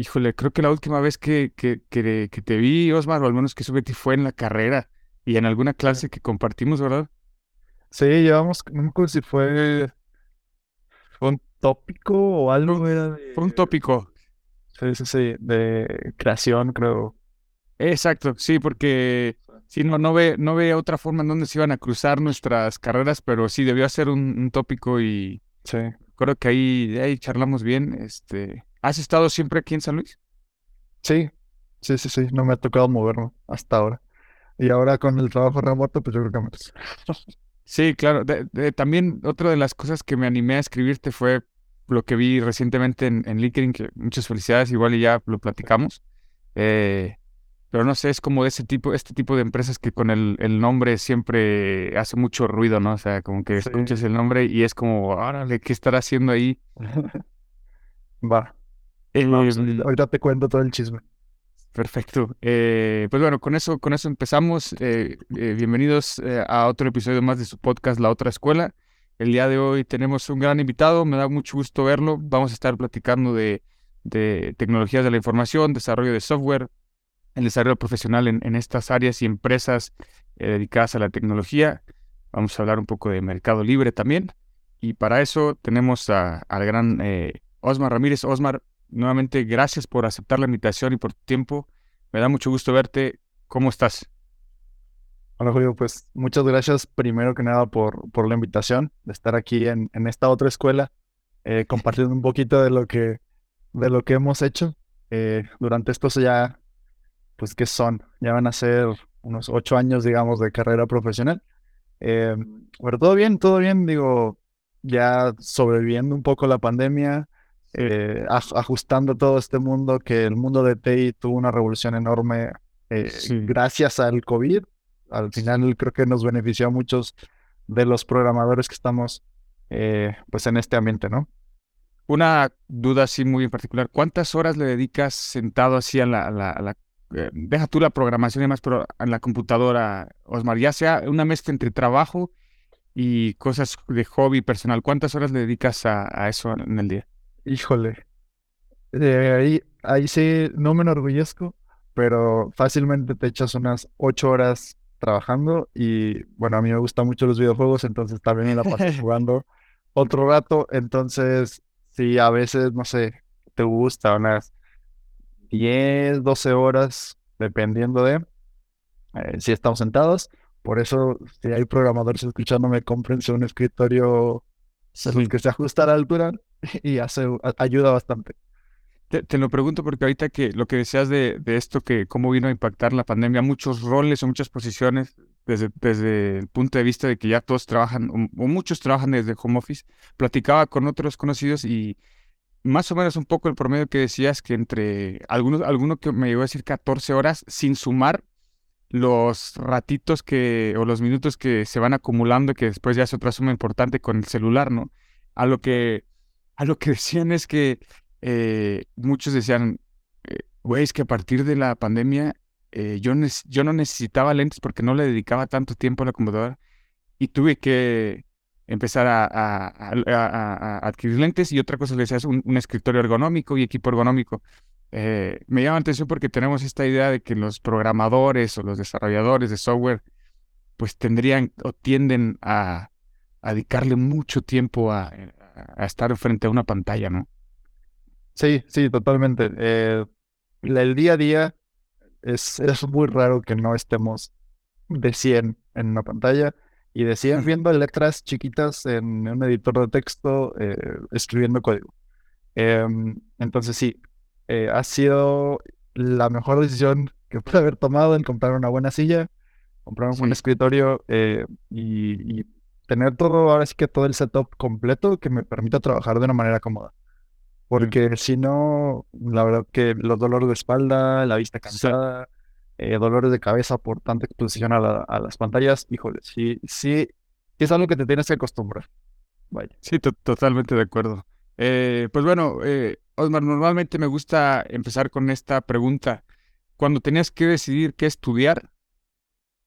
Híjole, creo que la última vez que, que, que, que te vi, Osmar, o al menos que supe a ti, fue en la carrera y en alguna clase que compartimos, ¿verdad? Sí, llevamos, no me acuerdo si fue, fue un tópico o algo, era de, Fue un tópico. sí, sí, sí, de creación, creo. Exacto, sí, porque sí, no, no ve, no ve otra forma en donde se iban a cruzar nuestras carreras, pero sí debió ser un, un tópico y Sí, creo que ahí, ahí charlamos bien. Este, ¿has estado siempre aquí en San Luis? sí, sí, sí, sí, no me ha tocado moverme hasta ahora. Y ahora con el trabajo remoto, pues yo creo que menos. Sí, claro. De- de- también otra de las cosas que me animé a escribirte fue lo que vi recientemente en, en LinkedIn, que muchas felicidades, igual y ya lo platicamos. Eh, pero no sé, es como de ese tipo, este tipo de empresas que con el, el nombre siempre hace mucho ruido, ¿no? O sea, como que Sí. escuchas el nombre y es como, órale, ¿qué estará haciendo ahí? Va, Eh, ahorita te cuento todo el chisme. Perfecto. Eh, pues bueno, con eso, con eso empezamos. Eh, bienvenidos a otro episodio más de su podcast La Otra Escuela. El día de hoy tenemos un gran invitado, me da mucho gusto verlo. Vamos a estar platicando de, de tecnologías de la información, desarrollo de software, el desarrollo profesional en, en estas áreas y empresas dedicadas a la tecnología. Vamos a hablar un poco de mercado libre también. Y para eso tenemos a- al gran eh, Osmar Ramírez. Osmar, nuevamente gracias por aceptar la invitación y por tu tiempo. Me da mucho gusto verte. ¿Cómo estás? Hola Julio, pues muchas gracias primero que nada por, por la invitación de estar aquí en, en esta otra escuela, eh, compartiendo un poquito de lo que, de lo que hemos hecho eh, durante estos ya, pues que son, ya van a ser unos ocho años, digamos, de carrera profesional. Eh, todo bien, todo bien, digo, ya sobreviviendo un poco la pandemia, eh, aj- ajustando todo este mundo, que el mundo de TI tuvo una revolución enorme eh, Sí. gracias al COVID al final creo que nos benefició a muchos de los programadores que estamos eh, pues en este ambiente, ¿no? Una duda así muy en particular. ¿Cuántas horas le dedicas sentado así a la, a la- a la- eh, deja tú la programación y demás, pero en la computadora, Osmar, ya sea una mezcla entre trabajo y cosas de hobby personal? ¿Cuántas horas le dedicas a, a eso en el día? Híjole. Eh, ahí, ahí sí no me enorgullezco, pero fácilmente te echas unas ocho horas trabajando y bueno, a mí me gustan mucho los videojuegos, entonces también me la paso jugando otro rato, entonces sí, a veces, no sé, te gusta unas 10, 12 horas, dependiendo de eh, si estamos sentados. Por eso, si hay programadores escuchándome, cómprense un escritorio pues, que se ajusta a la altura y ayuda bastante. Te, te lo pregunto porque ahorita que lo que decías de, de esto, que cómo vino a impactar la pandemia, muchos roles o muchas posiciones, desde, desde el punto de vista de que ya todos trabajan, o, o muchos trabajan desde home office, platicaba con otros conocidos y más o menos un poco el promedio que decías que entre algunos, alguno que me llegó a decir 14 horas sin sumar los ratitos que, o los minutos que se van acumulando, que después ya es otra suma importante con el celular, ¿no? A lo que, a lo que decían es que eh, muchos decían, eh, güey, es que a partir de la pandemia eh, yo, yo no necesitaba lentes porque no le dedicaba tanto tiempo a la computadora y tuve que empezar a, a- a- adquirir lentes y otra cosa le decías, un, un escritorio ergonómico y equipo ergonómico. Eh, me llama la atención porque tenemos esta idea de que los programadores o los desarrolladores de software pues tendrían o tienden a, a dedicarle mucho tiempo a, a estar frente a una pantalla, ¿no? Sí, sí, totalmente. Eh, el día a día es, es muy raro que no estemos de 100 en una pantalla y de 100 viendo letras chiquitas en un editor de texto, eh, escribiendo código. Em, entonces sí, eh, ha sido la mejor decisión que pude haber tomado en comprar una buena silla, comprar un buen Sí. escritorio eh, y, y tener todo, ahora sí que todo el setup completo que me permita trabajar de una manera cómoda. porque si no, la verdad que los dolores de espalda, la vista cansada, eh, dolores de cabeza por tanta exposición a, la- a las pantallas, híjole, sí, sí, es algo que te tienes que acostumbrar. Vaya. Sí, to- totalmente de acuerdo. Eh, pues bueno, eh, Osmar, normalmente me gusta empezar con esta pregunta. Cuando tenías que decidir qué estudiar,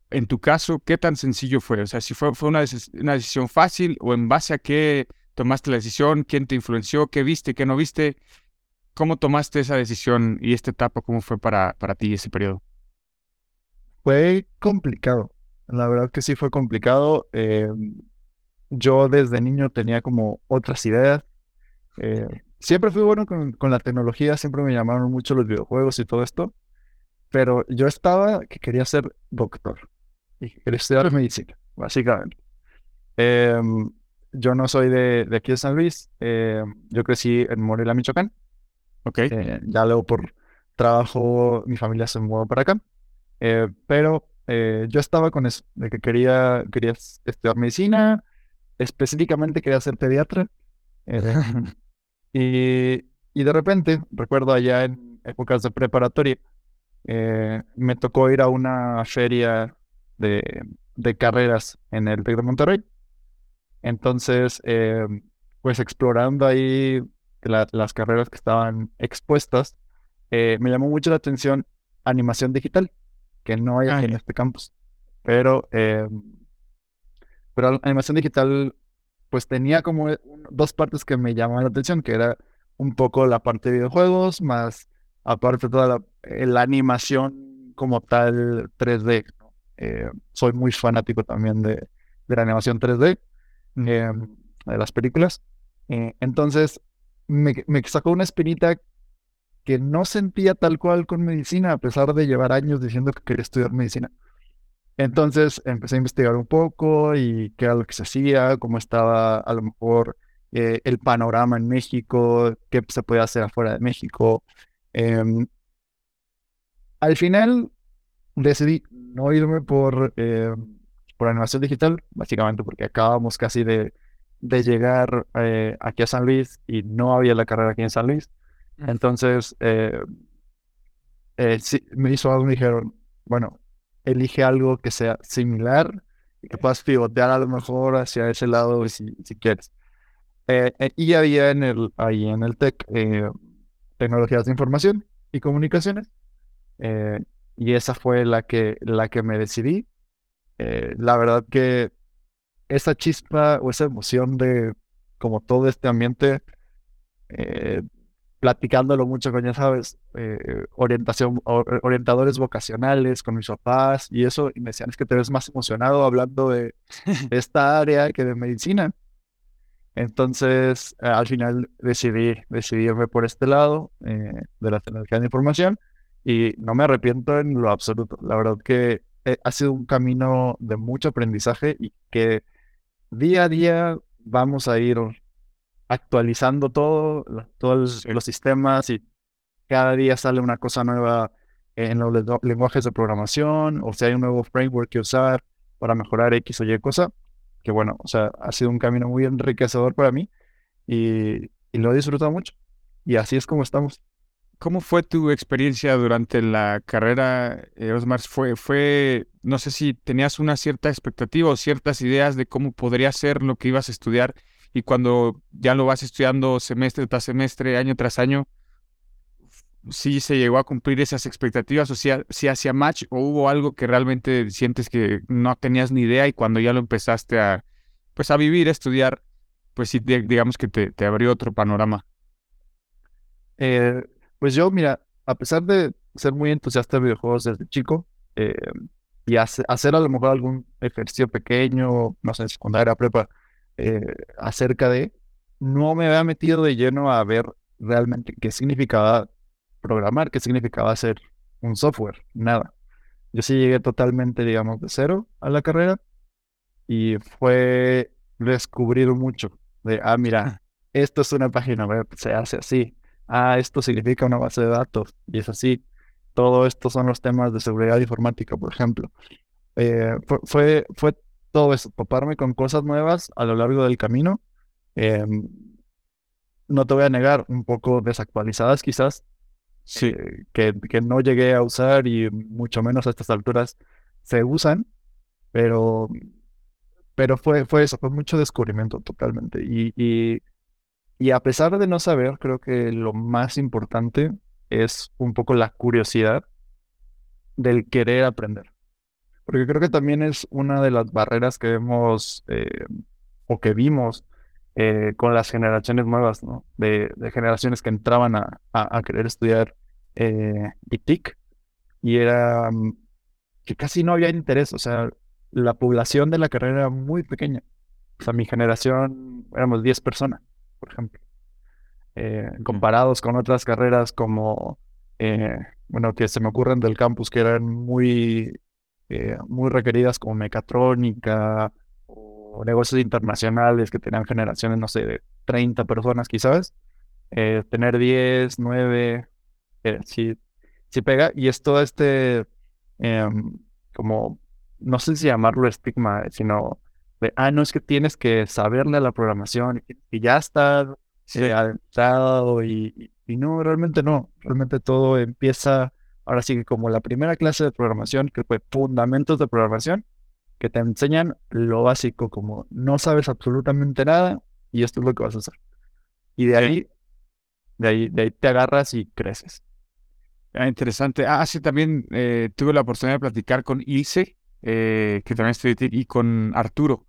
en tu caso, ¿qué tan sencillo fue? O sea, si fue, fue una, decis- una decisión fácil o en base a qué tomaste la decisión, quién te influenció, qué viste, qué no viste, ¿cómo tomaste esa decisión y esta etapa, cómo fue para, para ti ese periodo? Fue complicado, la verdad que sí fue complicado. eh, yo desde niño tenía como otras ideas. Eh, siempre fui bueno con, con la tecnología, siempre me llamaron mucho los videojuegos y todo esto, pero yo estaba que quería ser doctor y que quería estudiar medicina, básicamente. Em, yo no soy de, de aquí de San Luis, em, yo crecí en Morelia, Michoacán. ¿Ok? Eh, ya luego por trabajo mi familia se mudó para acá. Eh, pero eh, yo estaba con eso, de que quería, quería es- estudiar medicina, específicamente quería ser pediatra. y, y de repente, recuerdo allá en épocas de preparatoria, eh, me tocó ir a una feria de, de carreras en el TEC de Monterrey. Entonces, eh, pues explorando ahí la- las carreras que estaban expuestas, eh, me llamó mucho la atención animación digital, que no hay Ah, aquí en ya. este campus. Pero, pero animación digital, pues tenía como un- dos partes que me llamaban la atención, que era un poco la parte de videojuegos, más aparte toda la, eh, la animación como tal 3D. ¿no? Eh, soy muy fanático también de, de la animación 3D, eh, de las películas. Eh, entonces, me, me sacó una espinita que no sentía tal cual con medicina, a pesar de llevar años diciendo que quería estudiar medicina. Entonces empecé a investigar un poco y qué era lo que se hacía, cómo estaba a lo mejor eh, el panorama en México, qué se podía hacer afuera de México. Em, al final decidí no irme por, eh, por animación digital, básicamente porque acabamos casi de, de llegar eh, aquí a San Luis y no había la carrera aquí en San Luis. Entonces, sí, me hizo algo, me dijeron, bueno, elige algo que sea similar y que puedas pivotear a lo mejor hacia ese lado si, quieres. Eh, eh, y había ahí en el TEC eh, tecnologías de información y comunicaciones. y esa fue la que, la que me decidí. La verdad que esa chispa o esa emoción de como todo este ambiente, platicándolo mucho con, ya sabes, eh, orientación, or- orientadores vocacionales, con mis papás y eso, y me decían, es que te ves más emocionado hablando de, de esta área que de medicina. Entonces, eh, al final decidí, decidí irme por este lado eh, de la tecnología de información y no me arrepiento en lo absoluto. La verdad que eh, ha sido un camino de mucho aprendizaje y que día a día vamos a ir actualizando todo, todos los sistemas y cada día sale una cosa nueva en los lengu- lenguajes de programación o si hay un nuevo framework que usar para mejorar X o Y cosa, que bueno, o sea, ha sido un camino muy enriquecedor para mí y, y lo he disfrutado mucho. Y así es como estamos. ¿Cómo fue tu experiencia durante la carrera, Osmar? Fue, fue, no sé si tenías una cierta expectativa o ciertas ideas de cómo podría ser lo que ibas a estudiar y cuando ya lo vas estudiando semestre tras semestre, año tras año, si se llegó a cumplir esas expectativas o si, ha- si hacía match o hubo algo que realmente sientes que no tenías ni idea y cuando ya lo empezaste a, pues a vivir, a estudiar, pues sí, di- digamos que te, te abrió otro panorama. Eh, pues yo, mira, a pesar de ser muy entusiasta de videojuegos desde chico eh, y hace- hacer a lo mejor algún ejercicio pequeño, no sé, secundaria, prepa, eh, acerca de, no me había metido de lleno a ver realmente qué significaba programar, qué significaba hacer un software, nada. Yo sí llegué totalmente, digamos, de cero a la carrera y fue descubrir mucho de, ah, mira, esto es una página web, se hace así. Ah, esto significa una base de datos y es así. Todo esto son los temas de seguridad informática, por ejemplo. Eh, fue, fue, fue todo eso, toparme con cosas nuevas a lo largo del camino. em, no te voy a negar, un poco desactualizadas quizás, Sí, eh, que, que no llegué a usar y mucho menos a estas alturas se usan, pero, pero fue, fue eso, fue mucho descubrimiento totalmente. Y, y, y a pesar de no saber, creo que lo más importante es un poco la curiosidad del querer aprender. Porque creo que también es una de las barreras que vemos eh, o que vimos eh, con las generaciones nuevas, ¿no? De, de generaciones que entraban a, a, a querer estudiar eh, ITIC y era mm, que casi no había interés, o sea, la población de la carrera era muy pequeña. O sea, mi generación éramos 10 personas, por ejemplo. Eh, comparados con otras carreras como, eh, bueno, que se me ocurren del campus que eran muy, eh, muy requeridas como mecatrónica o negocios internacionales que tenían generaciones, no sé, de 30 personas quizás. eh, tener 10, 9, eh, sí, sí pega. Y es todo este, em, como, no sé si llamarlo estigma, sino de, ah, no es que tienes que saberle a la programación y, ya está sí, eh, adentrado y, y- y no, realmente no. Realmente todo empieza, ahora sí que como la primera clase de programación, que fue fundamentos de programación, que te enseñan lo básico, como no sabes absolutamente nada y esto es lo que vas a hacer. Y de ahí, de ahí, de ahí te agarras y creces. Ah, interesante. Ah, sí, también eh, tuve la oportunidad de platicar con Ilse, eh, que también estudió ITIC, y con Arturo.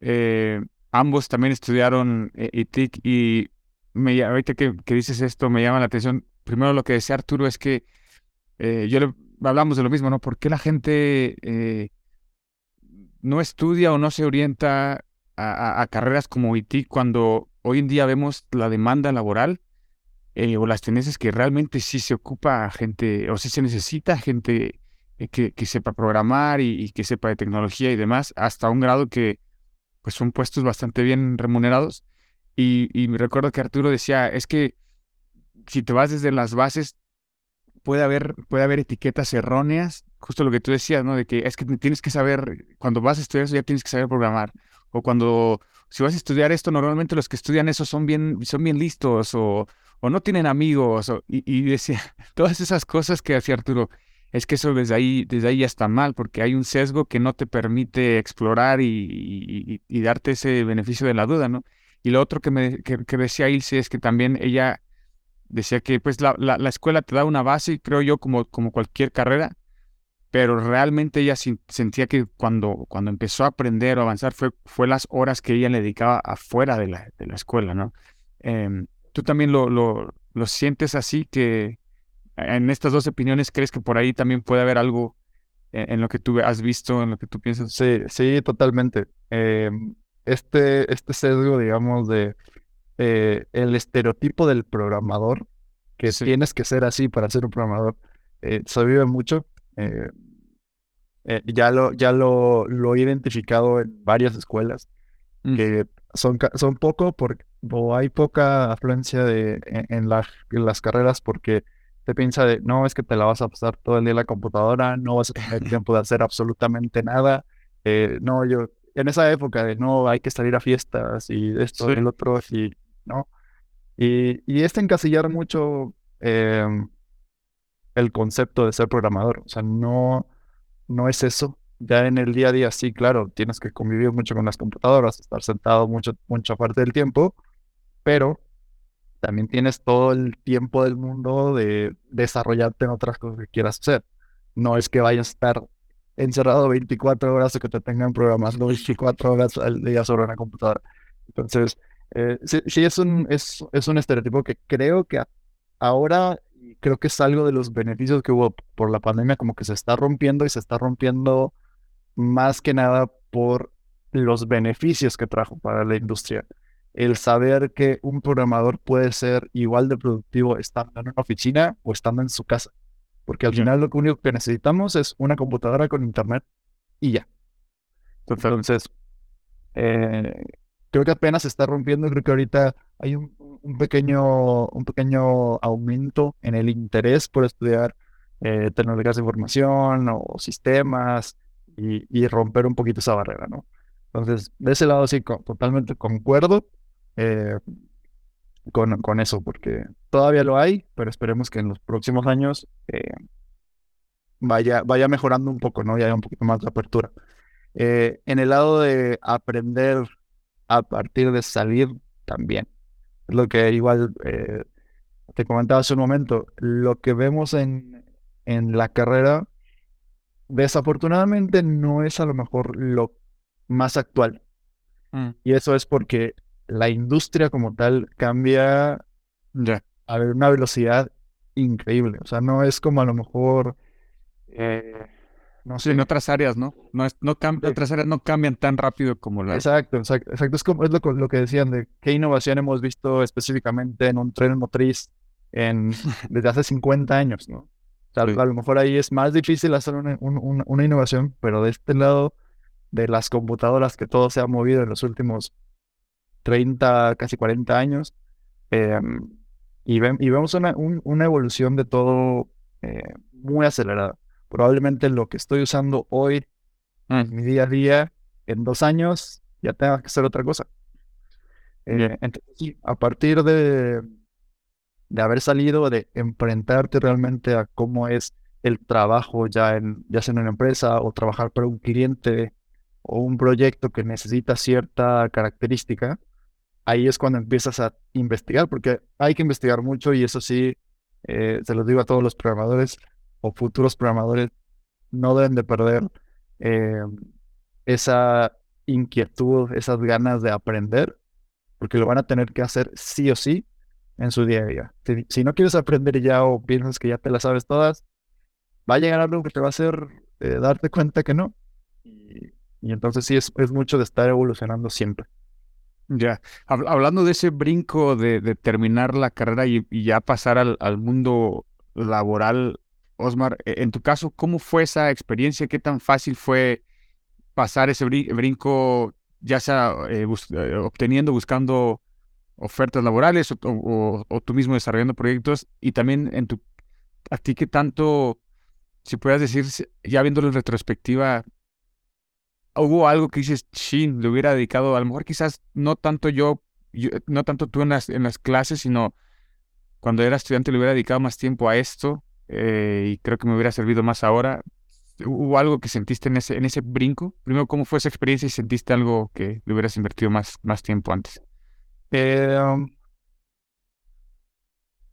Eh, ambos también estudiaron eh, ITIC y me, ahorita que, que dices esto me llama la atención. Primero lo que decía Arturo es que eh, yo le, hablamos de lo mismo, ¿no? ¿Por qué la gente eh, no estudia o no se orienta a, carreras como ITIC cuando hoy en día vemos la demanda laboral? eh, o las tendencias que realmente sí se ocupa gente, o sí se necesita gente que, que sepa programar y, y que sepa de tecnología y demás, hasta un grado que pues son puestos bastante bien remunerados. Y, y recuerdo que Arturo decía, es que si te vas desde las bases, puede haber, puede haber etiquetas erróneas, justo lo que tú decías, ¿no? De que es que tienes que saber, cuando vas a estudiar eso ya tienes que saber programar, o cuando, si vas a estudiar esto, normalmente los que estudian eso son bien, son bien listos, o, o no tienen amigos, o- y, decía, todas esas cosas que hacía Arturo, es que eso desde ahí, desde ahí ya está mal, porque hay un sesgo que no te permite explorar y, y- darte ese beneficio de la duda, ¿no? Y lo otro que, me, que decía Ilse es que también ella decía que pues la, la, la escuela te da una base, creo yo, como, como cualquier carrera, pero realmente ella sentía que cuando, cuando empezó a aprender o avanzar fue, fue las horas que ella le dedicaba afuera de la, de la escuela, ¿no? Em, ¿Tú también lo, lo, sientes así que en estas dos opiniones crees que por ahí también puede haber algo en, en lo que tú has visto, en lo que tú piensas? Sí, sí, totalmente. Em, este, este sesgo, digamos, de eh, el estereotipo del programador, que Sí. tienes que ser así para ser un programador, eh, se vive mucho. eh, ya lo, ya lo, lo he identificado en varias escuelas, Mm. que son, son poco porque, o hay poca afluencia de, en, en la- en las carreras porque te piensa de, no, es que te la vas a pasar todo el día en la computadora, no vas a tener tiempo de hacer absolutamente nada. no, yo, en esa época de, no, hay que salir a fiestas y esto y el otro, y, ¿no? Y, y este encasillar mucho em, el concepto de ser programador, o sea, no, no es eso. Ya en el día a día, sí, claro, tienes que convivir mucho con las computadoras, estar sentado mucho, mucha parte del tiempo, pero también tienes todo el tiempo del mundo de desarrollarte en otras cosas que quieras hacer. No es que vayas a estar encerrado 24 horas o que te tengan programando 24 horas al día sobre una computadora. Entonces, eh, sí, sí es un, es, es un estereotipo que creo que a- ahora, creo que es algo de los beneficios que hubo por la pandemia, como que se está rompiendo y se está rompiendo más que nada por los beneficios que trajo para la industria. El saber que un programador puede ser igual de productivo estando en una oficina o estando en su casa. Porque al Ya. final lo único que necesitamos es una computadora con internet y ya. Entonces, eh, creo que apenas se está rompiendo. Creo que ahorita hay un, pequeño, un pequeño aumento en el interés por estudiar eh, tecnologías de información o sistemas y, romper un poquito esa barrera, ¿no? Entonces, de ese lado sí, totalmente concuerdo. Eh, con, con eso, porque todavía lo hay, pero esperemos que en los próximos años eh, vaya, vaya mejorando un poco, ¿no? Y haya un poquito más de apertura. En el lado de aprender a partir de salir también. Es lo que igual eh, te comentaba hace un momento, lo que vemos en, en la carrera, desafortunadamente no es a lo mejor lo más actual. Mm, Y eso es porque la industria como tal cambia a una velocidad increíble. O sea, no es como a lo mejor, eh, no Sí, sé. en otras áreas, ¿no? No, es, no Sí. Otras áreas no cambian tan rápido como la... Exacto, exacto, exacto. Es como es lo, que decían de qué innovación hemos visto específicamente en un tren motriz en, desde hace 50 años, ¿no? O sea, Sí. a lo mejor ahí es más difícil hacer una, un- un- una innovación, pero de este lado de las computadoras que todo se ha movido en los últimos 30, casi 40 años, em, y, ven- y vemos una, un- una evolución de todo eh, muy acelerada. Probablemente lo que estoy usando hoy Mm, mi día a día, en dos años ya tenga que hacer otra cosa. Eh, entonces, sí, a partir de, de haber salido, de enfrentarte realmente a cómo es el trabajo ya, en, ya sea en una empresa o trabajar para un cliente o un proyecto que necesita cierta característica, ahí es cuando empiezas a investigar, porque hay que investigar mucho y eso sí, eh, se los digo a todos los programadores o futuros programadores, no deben de perder eh, esa inquietud, esas ganas de aprender, porque lo van a tener que hacer sí o sí en su día a día. Si, no quieres aprender ya o piensas que ya te las sabes todas, va a llegar algo que te va a hacer eh, darte cuenta que no. Y, entonces sí, es, es mucho de estar evolucionando siempre. Ya. Hab- hablando de ese brinco de, de terminar la carrera y, y ya pasar al, al mundo laboral, Osmar, e- en tu caso, ¿cómo fue esa experiencia? ¿Qué tan fácil fue pasar ese bri- brinco, ya sea eh, bus- eh, obteniendo, buscando ofertas laborales o, tú mismo desarrollando proyectos? Y también en tu, a ti qué tanto, si puedas decir, ya viéndolo en retrospectiva, hubo algo que dices, chin, le hubiera dedicado, a lo mejor quizás no tanto yo, yo- no tanto tú en las, en las clases, sino cuando era estudiante le hubiera dedicado más tiempo a esto eh, y creo que me hubiera servido más ahora. ¿Hubo algo que sentiste en ese, en ese brinco? Primero, ¿cómo fue esa experiencia y sentiste algo que le hubieras invertido más, más tiempo antes? Eh, um,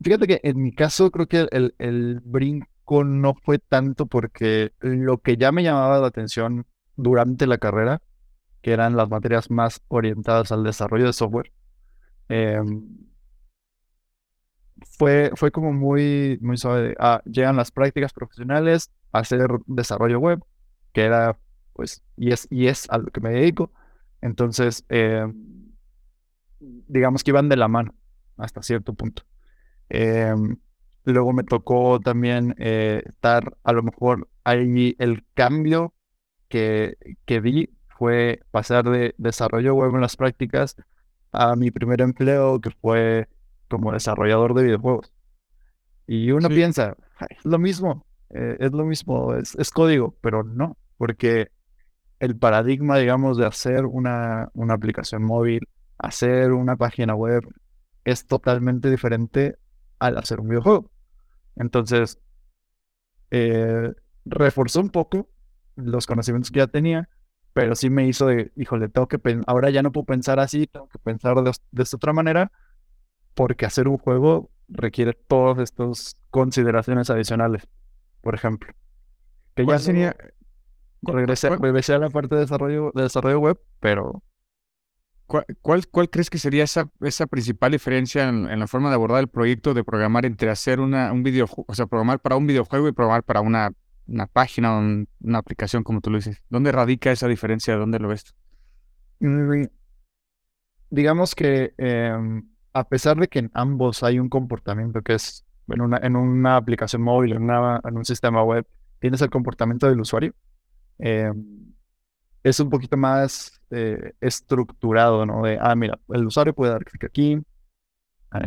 fíjate que en mi caso creo que el, el brinco no fue tanto porque lo que ya me llamaba la atención durante la carrera, que eran las materias más orientadas al desarrollo de software, eh, fue, fue como muy, muy suave. ah, llegan las prácticas profesionales a hacer desarrollo web, que era, pues, y es, y es a lo que me dedico. Entonces, eh, digamos que iban de la mano hasta cierto punto. Em, luego me tocó también eh, estar, a lo mejor ahí el cambio que, que vi fue pasar de desarrollo web en las prácticas a mi primer empleo que fue como desarrollador de videojuegos. Y uno Sí. piensa, "Ay, es lo mismo, eh, es lo mismo, es, es código, pero no, porque el paradigma, digamos, de hacer una, una aplicación móvil, hacer una página web, es totalmente diferente al hacer un videojuego. Entonces, eh, reforzó un poco los conocimientos que ya tenía, pero sí me hizo de, híjole, tengo que ahora ya no puedo pensar así, tengo que pensar de, de esta otra manera, porque hacer un juego requiere todas estas consideraciones adicionales, por ejemplo. Que ya ¿Cuál sería? regresé, regresé a la parte de desarrollo, de desarrollo web, pero ¿Cuál, cuál, cuál crees que sería esa, esa principal diferencia en, en la forma de abordar el proyecto de programar entre hacer una, un videojuego, o sea, programar para un videojuego y programar para una, una página o un- una aplicación, como tú lo dices? ¿Dónde radica esa diferencia? ¿Dónde lo ves? Mm, Digamos que em, a pesar de que en ambos hay un comportamiento que es en una, en una aplicación móvil, en, una- en un sistema web, tienes el comportamiento del usuario, em, es un poquito más eh, estructurado, ¿no? De, ah, mira, el usuario puede dar clic aquí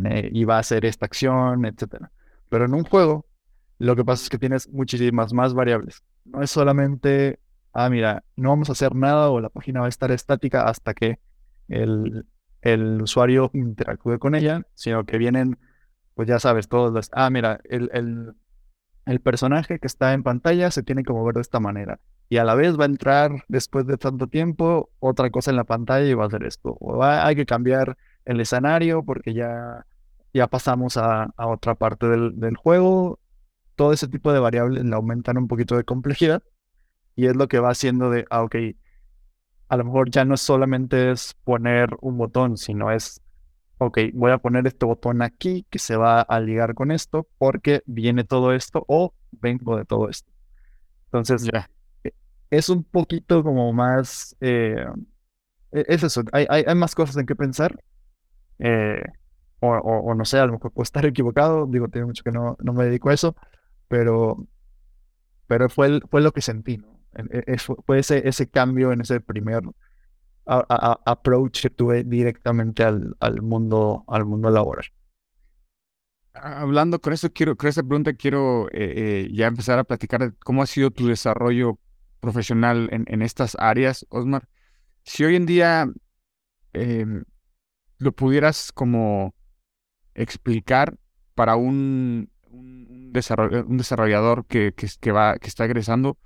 eh, y va a hacer esta acción, etcétera. Pero en un juego, lo que pasa es que tienes muchísimas más variables. No es solamente, ah, mira, no vamos a hacer nada o la página va a estar estática hasta que el, el usuario interactúe con ella, sino que vienen, pues ya sabes, todos los, ah, mira, el, el, el personaje que está en pantalla se tiene que mover de esta manera. Y a la vez va a entrar después de tanto tiempo otra cosa en la pantalla y va a hacer esto. O va- hay que cambiar el escenario porque ya, ya pasamos a, a otra parte del, del juego. Todo ese tipo de variables le aumentan un poquito de complejidad. Y es lo que va haciendo de, ah, ok, a lo mejor ya no solamente es poner un botón, sino es, ok, voy a poner este botón aquí que se va a ligar con esto porque viene todo esto o vengo de todo esto. Entonces, Ya. es un poquito como más, eh, e- es eso, hay, hay, hay más cosas en que pensar. eh, o, o- o no sé, a lo mejor puedo estar equivocado, digo, tiene mucho que no, no me dedico a eso, pero, pero fue, el- fue lo que sentí, ¿no? E- es- fue ese, cambio en ese primer approach que tuve directamente al, al mundo, al mundo laboral. Hablando con eso, quiero, con esta pregunta quiero eh, eh, ya empezar a platicar de cómo ha sido tu desarrollo profesional en, en estas áreas, Osmar. Si hoy en día em, lo pudieras como explicar para un, un, un desarroll- un desarrollador que, que, que va, que está egresando,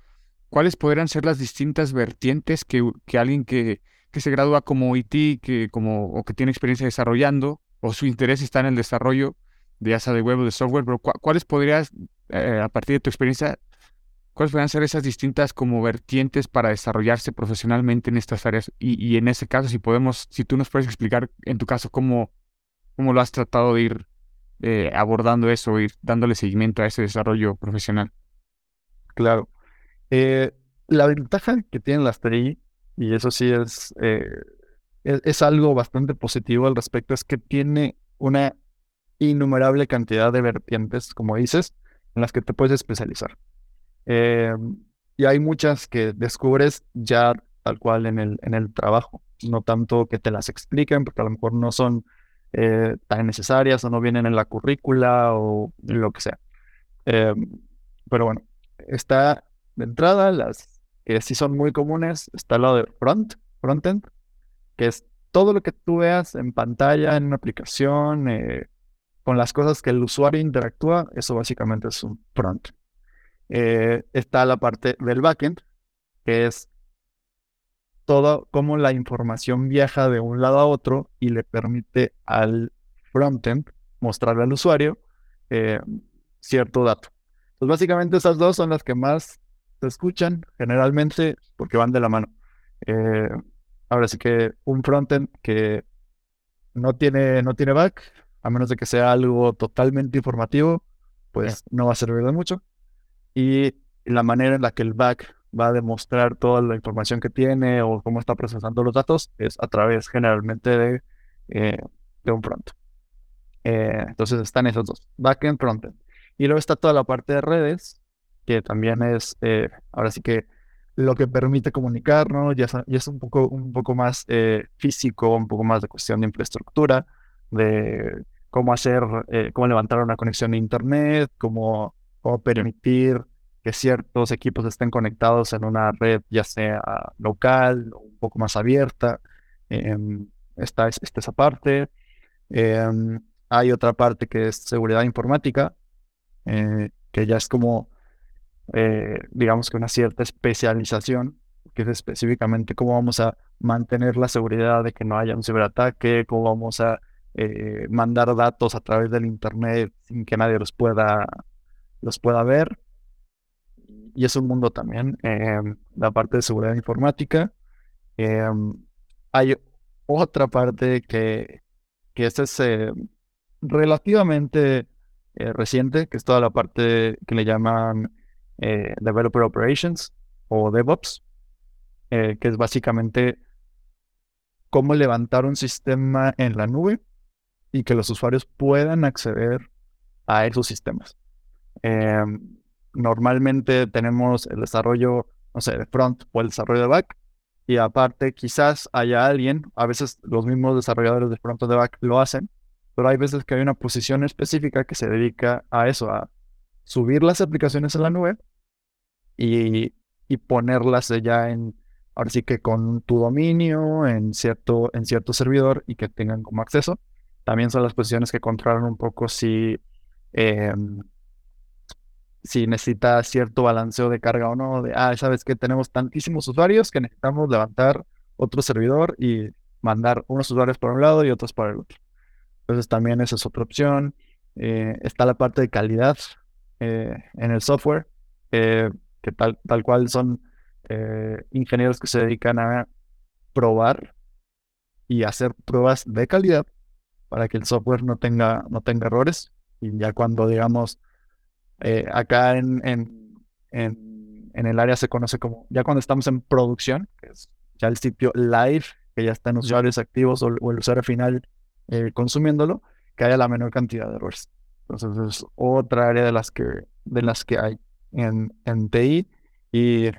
¿cuáles podrían ser las distintas vertientes que, que alguien que, que se gradúa como IT, que como, o que tiene experiencia desarrollando, o su interés está en el desarrollo, de ya sea de web o de software, pero cua- ¿cuáles podrías, eh, a partir de tu experiencia, cuáles podrían ser esas distintas como vertientes para desarrollarse profesionalmente en estas áreas? Y, y en ese caso, si podemos, si tú nos puedes explicar en tu caso cómo, cómo lo has tratado de ir eh, abordando eso, ir dándole seguimiento a ese desarrollo profesional. Claro. Eh, la ventaja que tienen las TI, y eso sí es, eh, es, es algo bastante positivo al respecto, es que tiene una innumerable cantidad de vertientes, como dices, en las que te puedes especializar. Eh, y hay muchas que descubres ya tal cual en el, en el trabajo, no tanto que te las expliquen, porque a lo mejor no son tan necesarias o no vienen en la currícula o lo que sea. Pero bueno, está de entrada las que sí son muy comunes, está lo de front, frontend, que es todo lo que tú veas en pantalla, en una aplicación, eh, con las cosas que el usuario interactúa, eso básicamente es un front. Eh, está la parte del backend, que es todo cómo la información viaja de un lado a otro y le permite al frontend mostrarle al usuario eh, cierto dato. Pues básicamente esas dos son las que más se escuchan generalmente porque van de la mano. Eh, ahora sí que un frontend que no tiene, no tiene back, a menos de que sea algo totalmente informativo, pues no va a servir de mucho. Y la manera en la que el back va a demostrar toda la información que tiene o cómo está procesando los datos es a través generalmente de, eh, de un front. Eh, entonces están esos dos, backend, frontend. Y luego está toda la parte de redes, que también es, eh, ahora sí que lo que permite comunicar, ¿no? Ya, es un poco, un poco más eh, físico, un poco más de cuestión de infraestructura, de cómo hacer, eh, cómo levantar una conexión a internet, cómo, cómo permitir que ciertos equipos estén conectados en una red, ya sea local o un poco más abierta. Em, está, es- está esa parte. Em, hay otra parte que es seguridad informática, eh, que ya es como, eh, digamos que una cierta especialización, que es específicamente cómo vamos a mantener la seguridad de que no haya un ciberataque, cómo vamos a eh, mandar datos a través del internet sin que nadie los pueda, los pueda ver. Y es un mundo también, em, la parte de seguridad informática. Em, hay otra parte que, que esta es eh, relativamente reciente, que es toda la parte que le llaman eh, Developer Operations o DevOps, eh, que es básicamente cómo levantar un sistema en la nube y que los usuarios puedan acceder a esos sistemas. Em, normalmente tenemos el desarrollo, no sé, de front o el desarrollo de back, y aparte quizás haya alguien, a veces los mismos desarrolladores de front o de back lo hacen, pero hay veces que hay una posición específica que se dedica a eso, a subir las aplicaciones en la nube y, y ponerlas ya en, ahora sí que con tu dominio en cierto, en cierto servidor y que tengan como acceso. También son las posiciones que controlan un poco si, em, si necesita cierto balanceo de carga o no, de, ah, sabes que tenemos tantísimos usuarios que necesitamos levantar otro servidor y mandar unos usuarios por un lado y otros por el otro. Entonces también esa es otra opción. Eh, está la parte de calidad eh, en el software, eh, que tal, tal cual son ingenieros que se dedican a probar y hacer pruebas de calidad para que el software no tenga, no tenga errores. Y ya cuando, digamos, acá en, en, en, en, el área se conoce como, ya cuando estamos en producción, que es ya el sitio live, que ya están usuarios activos o, el usuario final consumiéndolo, que haya la menor cantidad de errores. Entonces es otra área de las que, de las que hay en, en TI. Y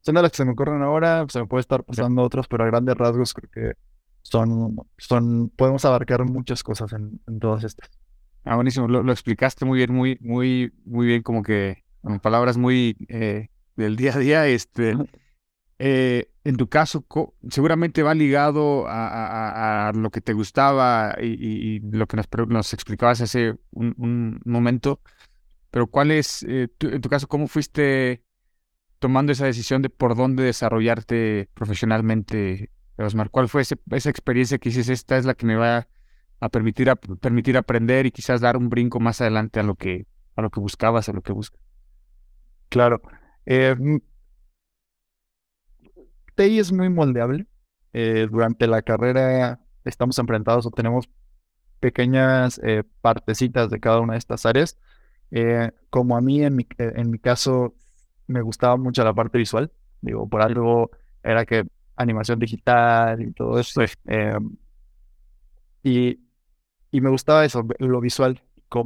son de las que se me ocurren ahora, se me puede estar pasando otros, pero a grandes rasgos creo que son, son, podemos abarcar muchas cosas en, en todas estas. Ah, buenísimo, lo, lo, explicaste muy bien, muy, muy, muy bien, como que con palabras muy eh, del día a día. Este, eh, en tu caso, seguramente va ligado a, lo que te gustaba y, lo que nos, explicabas hace un, momento. Pero ¿cuál es, eh, en tu caso, cómo fuiste tomando esa decisión de por dónde desarrollarte profesionalmente, Osmar? ¿Cuál fue esa experiencia que dices, esta es la que me va a permitir, permitir aprender y quizás dar un brinco más adelante a lo que, a lo que buscabas, a lo que buscas? Claro. Eh, TI es muy moldeable. Eh, durante la carrera estamos enfrentados o tenemos pequeñas eh, partecitas de cada una de estas áreas. Eh, como a mí, en mi, en mi caso, me gustaba mucho la parte visual. Digo, por algo era que animación digital y todo eso. y, y me gustaba eso, lo visual.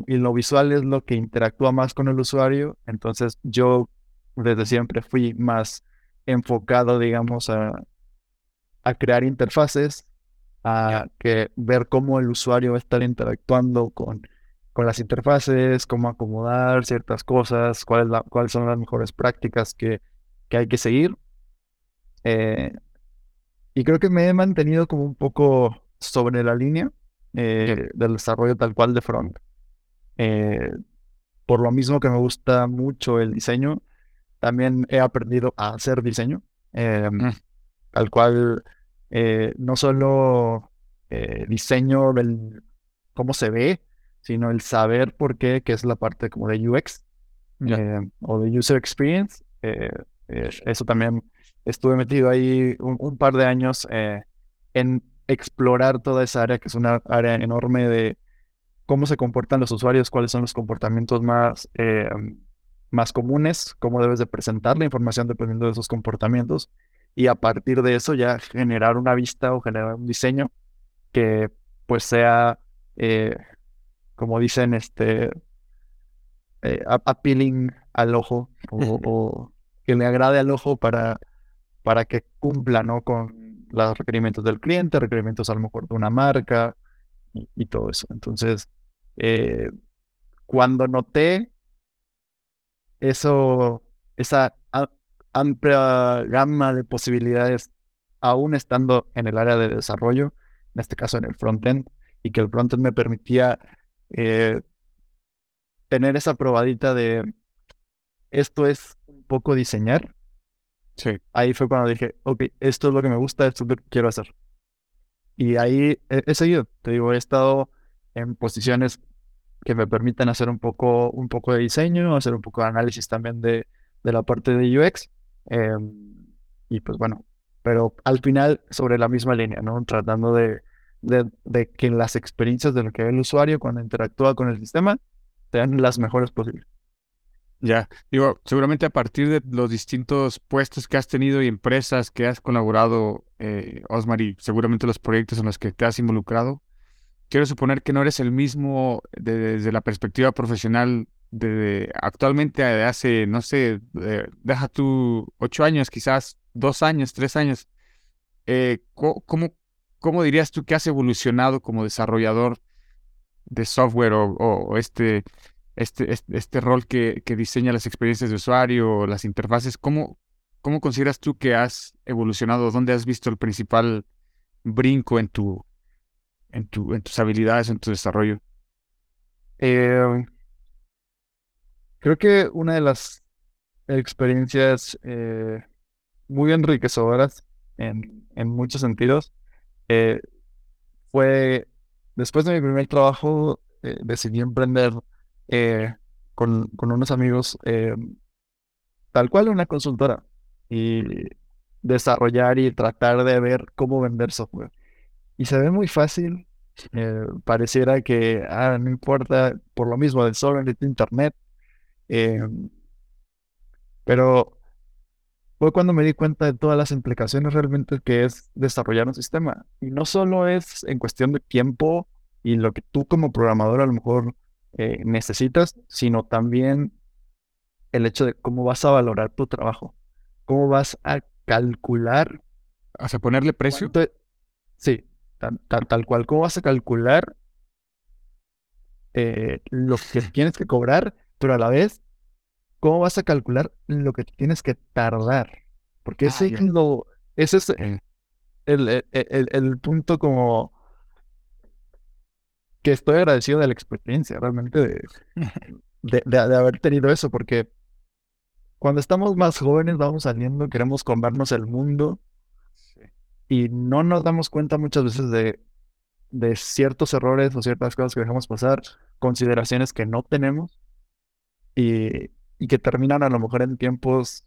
Y lo visual es lo que interactúa más con el usuario. Entonces yo desde siempre fui más enfocado, digamos, a, a crear interfaces, a que ver cómo el usuario va a estar interactuando con, con las interfaces, cómo acomodar ciertas cosas, cuál es la, cuáles son las mejores prácticas que, que hay que seguir. Eh, y creo que me he mantenido como un poco sobre la línea eh, del desarrollo tal cual de front. Eh, por lo mismo que me gusta mucho el diseño, también he aprendido a hacer diseño, em, mm. al cual eh, no solo eh, diseño del cómo se ve, sino el saber por qué, que es la parte como de UX em, o de User Experience. Eh, eso también estuve metido ahí un, par de años en explorar toda esa área, que es una área enorme de cómo se comportan los usuarios, cuáles son los comportamientos más em, más comunes, cómo debes de presentar la información dependiendo de esos comportamientos y a partir de eso ya generar una vista o generar un diseño que pues sea, eh, como dicen, este, eh, appealing al ojo o, que le agrade al ojo para, para que cumpla ¿no? con los requerimientos del cliente, requerimientos a lo mejor de una marca y, todo eso. Entonces, eh, cuando noté eso, esa amplia gama de posibilidades, aún estando en el área de desarrollo, en este caso en el frontend, y que el frontend me permitía eh, tener esa probadita de esto es un poco diseñar. Sí. Ahí fue cuando dije, ok, esto es lo que me gusta, esto es lo que quiero hacer. Y ahí he, he seguido, te digo, he estado en posiciones que me permitan hacer un poco, un poco de diseño, hacer un poco de análisis también de, de la parte de UX. Em, y pues bueno, pero al final sobre la misma línea, ¿no? Tratando de, de, que las experiencias de lo que ve el usuario cuando interactúa con el sistema sean las mejores posibles. Ya, digo, seguramente a partir de los distintos puestos que has tenido y empresas que has colaborado, eh, Osmar, y seguramente los proyectos en los que te has involucrado, quiero suponer que no eres el mismo desde la perspectiva profesional de, actualmente de hace, no sé, deja tú ocho años, quizás dos años, tres años. Eh, ¿cómo, ¿Cómo dirías tú que has evolucionado como desarrollador de software o, este, este, este, rol que, diseña las experiencias de usuario las interfaces? ¿Cómo, ¿cómo consideras tú que has evolucionado? ¿Dónde has visto el principal brinco en tu, en tu, en tus habilidades, en tu desarrollo? Eh, creo que una de las experiencias eh, muy enriquecedoras en, en muchos sentidos eh, fue después de mi primer trabajo, eh, decidí emprender eh, con, unos amigos, tal cual una consultora, y desarrollar y tratar de ver cómo vender software. Y se ve muy fácil, eh, pareciera que ah, no importa, por lo mismo del solo en internet, eh, pero fue cuando me di cuenta de todas las implicaciones realmente que es desarrollar un sistema. Y no solo es en cuestión de tiempo y lo que tú como programador a lo mejor eh, necesitas, sino también el hecho de cómo vas a valorar tu trabajo, cómo vas a calcular sea, ponerle precio. cuánto- sí, tal, cual, cómo vas a calcular eh, lo que tienes que cobrar, pero a la vez, cómo vas a calcular lo que tienes que tardar. Porque Ah, ese es lo, ese es el, el- el- el punto como que estoy agradecido de la experiencia, realmente, de, de, de- de haber tenido eso, porque cuando estamos más jóvenes, vamos saliendo, queremos comernos el mundo y no nos damos cuenta muchas veces de, de ciertos errores o ciertas cosas que dejamos pasar, consideraciones que no tenemos y, y que terminan a lo mejor en tiempos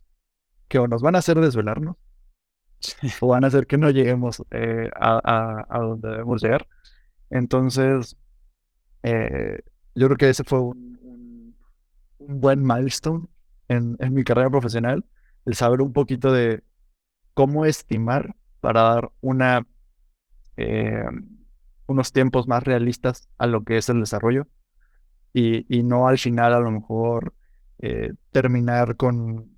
que o nos van a hacer desvelarnos o van a hacer que no lleguemos eh, a, a- a donde debemos llegar. Entonces, eh, yo creo que ese fue un, un- un buen milestone en, en mi carrera profesional, el saber un poquito de cómo estimar para dar una, eh, unos tiempos más realistas a lo que es el desarrollo y, no al final a lo mejor eh, terminar con,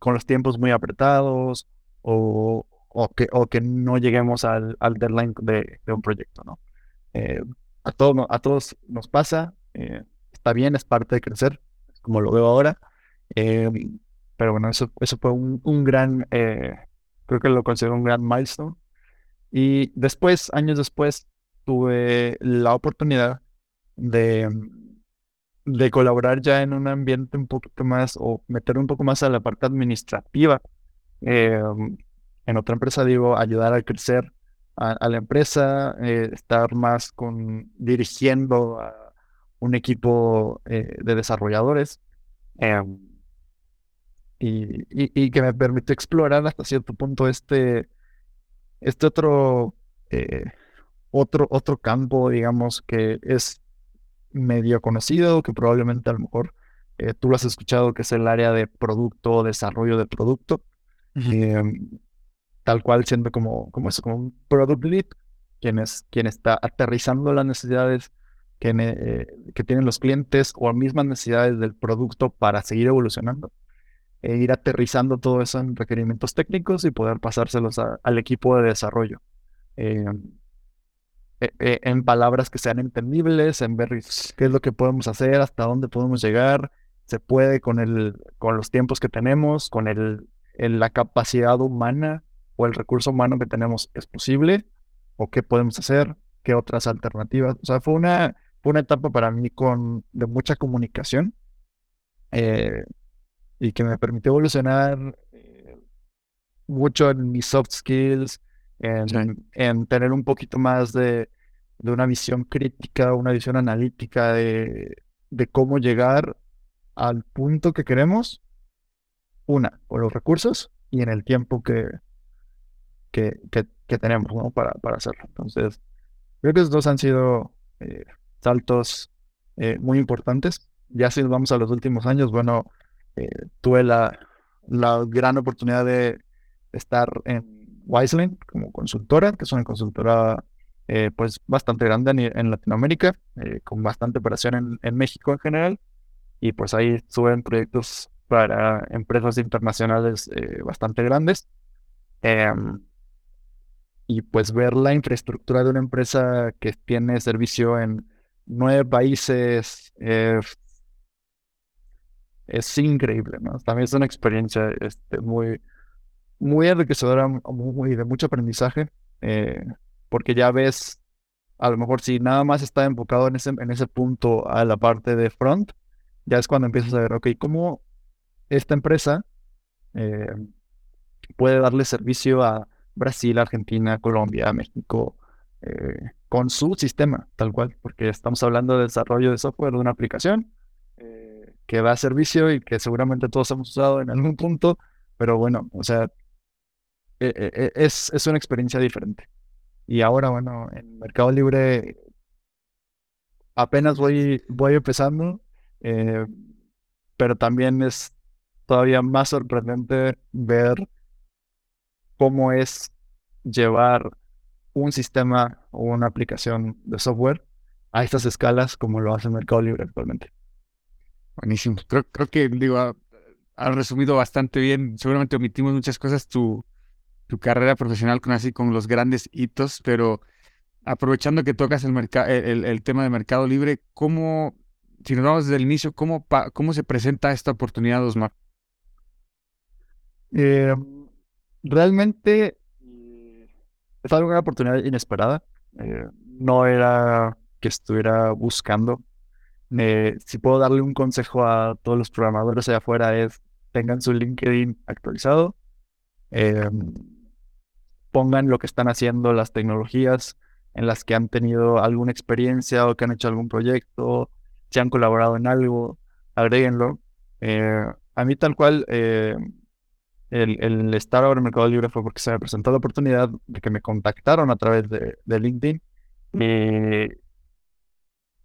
con los tiempos muy apretados o, que, o que no lleguemos al, al deadline de, un proyecto, ¿no? Eh, a, a todos nos pasa, está bien, es parte de crecer, como lo veo ahora, pero bueno, eso, eso fue un, gran, creo que lo considero un gran milestone. Y después, años después, tuve la oportunidad de, de colaborar ya en un ambiente un poquito más o meter un poco más a la parte administrativa. eh, en otra empresa, digo, ayudar a crecer a, a la empresa, eh, estar más con dirigiendo a un equipo eh, de desarrolladores. em, y, y- y que me permitió explorar hasta cierto punto este, este otro, eh, otro, otro campo, digamos, que es medio conocido, que probablemente a lo mejor eh, tú lo has escuchado, que es el área de producto, desarrollo de producto, em, tal cual siendo como, como eso, como un product lead, quien, es, quien está aterrizando las necesidades que, eh, que tienen los clientes o mismas necesidades del producto para seguir evolucionando e ir aterrizando todo eso en requerimientos técnicos y poder pasárselos a- al equipo de desarrollo. Eh, e- e- en palabras que sean entendibles, en ver qué es lo que podemos hacer, hasta dónde podemos llegar, se puede con el, con los tiempos que tenemos, con el, el- la capacidad humana o el recurso humano que tenemos, es posible, o qué podemos hacer, qué otras alternativas. O sea, fue una, fue una etapa para mí con, de mucha comunicación. eh, y que me permitió evolucionar eh, mucho en mis soft skills, en, Sí. en tener un poquito más de, de una visión crítica, una visión analítica de, de cómo llegar al punto que queremos, una, con los recursos y en el tiempo que, que, que, que tenemos, ¿no? Para, para hacerlo. Entonces, creo que esos dos han sido eh, saltos eh, muy importantes. Ya si nos vamos a los últimos años, bueno, eh, tuve la, gran oportunidad de estar en Wiseline como consultora, que es una consultora eh, pues bastante grande en Latinoamérica, eh, con bastante operación en, en México en general, y pues ahí estuve en proyectos para empresas internacionales bastante grandes. Em, y pues ver la infraestructura de una empresa que tiene servicio en nueve países es increíble, ¿no? También es una experiencia este, muy, muy enriquecedora, muy de mucho aprendizaje, eh, porque ya ves, a lo mejor si nada más está enfocado en ese, en ese punto a la parte de front, ya es cuando empiezas a ver, ok, ¿cómo esta empresa eh, puede darle servicio a Brasil, Argentina, Colombia, México, eh, con su sistema, tal cual, porque estamos hablando de desarrollo de software de una aplicación eh, que da servicio y que seguramente todos hemos usado en algún punto, pero bueno, o sea, e- e- e- es, es una experiencia diferente. Y ahora, bueno, en Mercado Libre apenas voy, voy empezando, eh, pero también es todavía más sorprendente ver cómo es llevar un sistema o una aplicación de software a estas escalas como lo hace Mercado Libre actualmente. Buenísimo. Creo, creo que, digo, ha- has resumido bastante bien. Seguramente omitimos muchas cosas, tu, tu carrera profesional con así, con los grandes hitos, pero aprovechando que tocas el, merca- el, el- tema de Mercado Libre, ¿cómo, si nos vamos desde el inicio, cómo, cómo se presenta esta oportunidad, Osmar? Eh, realmente eh, algo una oportunidad inesperada. Eh, no era que estuviera buscando. Eh, si puedo darle un consejo a todos los programadores allá afuera es tengan su LinkedIn actualizado, eh, pongan lo que están haciendo, las tecnologías en las que han tenido alguna experiencia o que han hecho algún proyecto, si han colaborado en algo, agréguenlo. Eh, a mí tal cual, eh, el, el estar ahora en Mercado Libre fue porque se me presentó la oportunidad de que me contactaron a través de, de LinkedIn eh,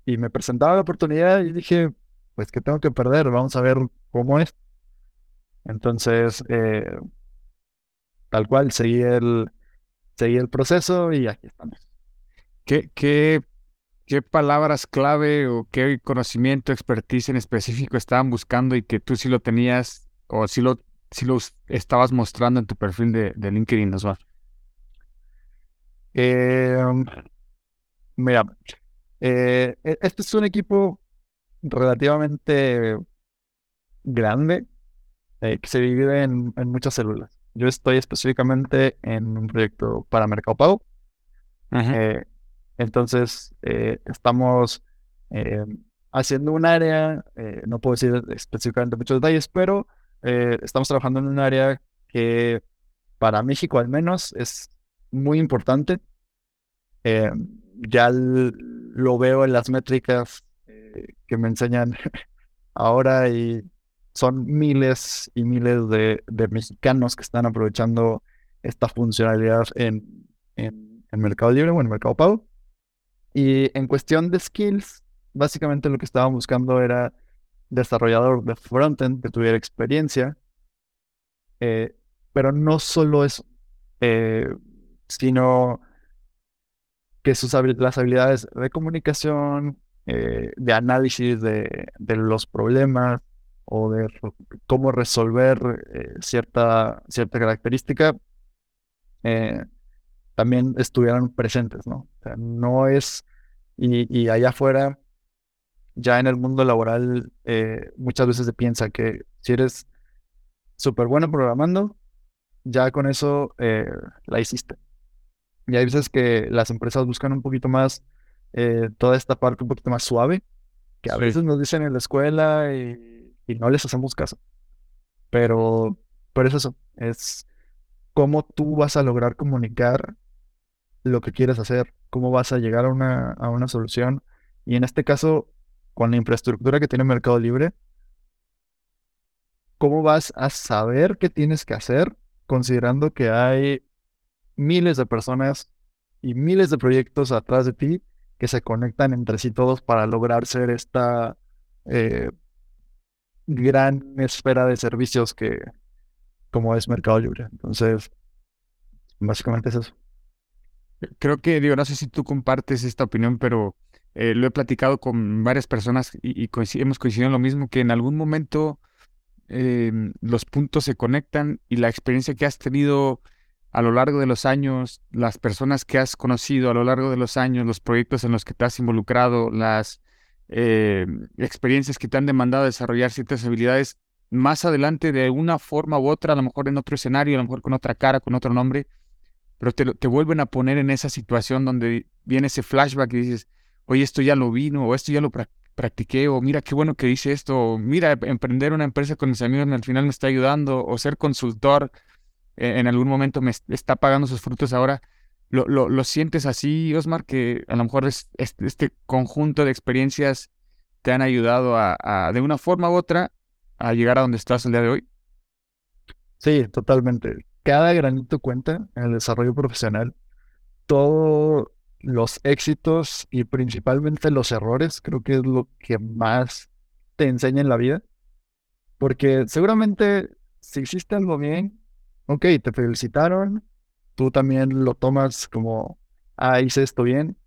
y me presentaba la oportunidad y dije, pues que tengo que perder, vamos a ver cómo es. Entonces, eh, tal cual, seguí el, seguí el proceso y aquí estamos. ¿Qué, qué, qué palabras clave o qué conocimiento, expertise en específico estaban buscando y que tú sí lo tenías o sí lo, sí lo estabas mostrando en tu perfil de, de LinkedIn, Osmar? Eh, mira, eh, e- este es un equipo relativamente grande eh, que se divide en, en muchas células. Yo estoy específicamente en un proyecto para Mercado Pago. Eh, entonces, estamos haciendo un área, no puedo decir específicamente muchos detalles, pero estamos trabajando en un área que para México al menos es muy importante. Ya l- lo veo en las métricas eh, que me enseñan ahora y son miles y miles de, mexicanos que están aprovechando esta funcionalidad en, en, en Mercado Libre o en Mercado Pago. Y en cuestión de skills, básicamente lo que estaban buscando era desarrollador de frontend que tuviera experiencia, eh, pero no solo eso, eh, sino que sus las habilidades de comunicación, eh, de análisis de, los problemas o de cómo resolver eh, cierta, cierta característica, eh, también estuvieran presentes, ¿no? O sea, no es, y, y allá afuera, ya en el mundo laboral, muchas veces se piensa que si eres súper bueno programando, ya con eso la hiciste. Y hay veces que las empresas buscan un poquito más eh, toda esta parte un poquito más suave, que a Sí. veces nos dicen en la escuela y, y no les hacemos caso. Pero, pero es eso, es cómo tú vas a lograr comunicar lo que quieres hacer, cómo vas a llegar a una, a una solución. Y en este caso, con la infraestructura que tiene Mercado Libre, ¿cómo vas a saber qué tienes que hacer considerando que hay miles de personas y miles de proyectos atrás de ti que se conectan entre sí todos para lograr ser esta eh, gran esfera de servicios que como es Mercado Libre? Entonces, básicamente es eso. Creo que, digo, no sé si tú compartes esta opinión, pero eh, lo he platicado con varias personas y, hemos coincidido en lo mismo, que en algún momento eh, los puntos se conectan y la experiencia que has tenido a lo largo de los años, las personas que has conocido a lo largo de los años, los proyectos en los que te has involucrado, las eh, experiencias que te han demandado desarrollar ciertas habilidades, más adelante de una forma u otra, a lo mejor en otro escenario, a lo mejor con otra cara, con otro nombre, pero te, te vuelven a poner en esa situación donde viene ese flashback y dices, oye, esto ya lo vino, o esto ya lo prac- practiqué, o mira qué bueno que hice esto, o mira, em- emprender una empresa con mis amigos al final me está ayudando, o ser consultor en algún momento me es- está pagando sus frutos ahora. ¿Lo, lo, sientes así, Osmar, que a lo mejor es, es- este conjunto de experiencias te han ayudado a, de una forma u otra, a llegar a donde estás el día de hoy? Sí, totalmente. Cada granito cuenta en el desarrollo profesional. Todos los éxitos y principalmente los errores, creo que es lo que más te enseña en la vida. Porque seguramente si hiciste algo bien, ok, te felicitaron, tú también lo tomas como, ah, hice esto bien,